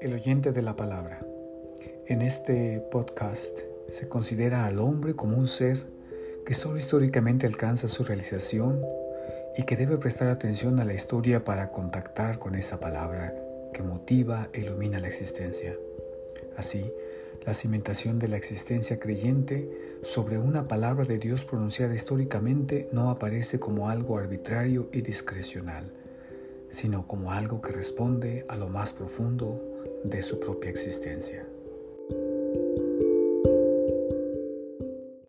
el oyente de la palabra. En este podcast se considera al hombre como un ser que solo históricamente alcanza su realización y que debe prestar atención a la historia para contactar con esa palabra que motiva e ilumina la existencia. Así, la cimentación de la existencia creyente sobre una palabra de Dios pronunciada históricamente no aparece como algo arbitrario y discrecional, sino como algo que responde a lo más profundo de su propia existencia.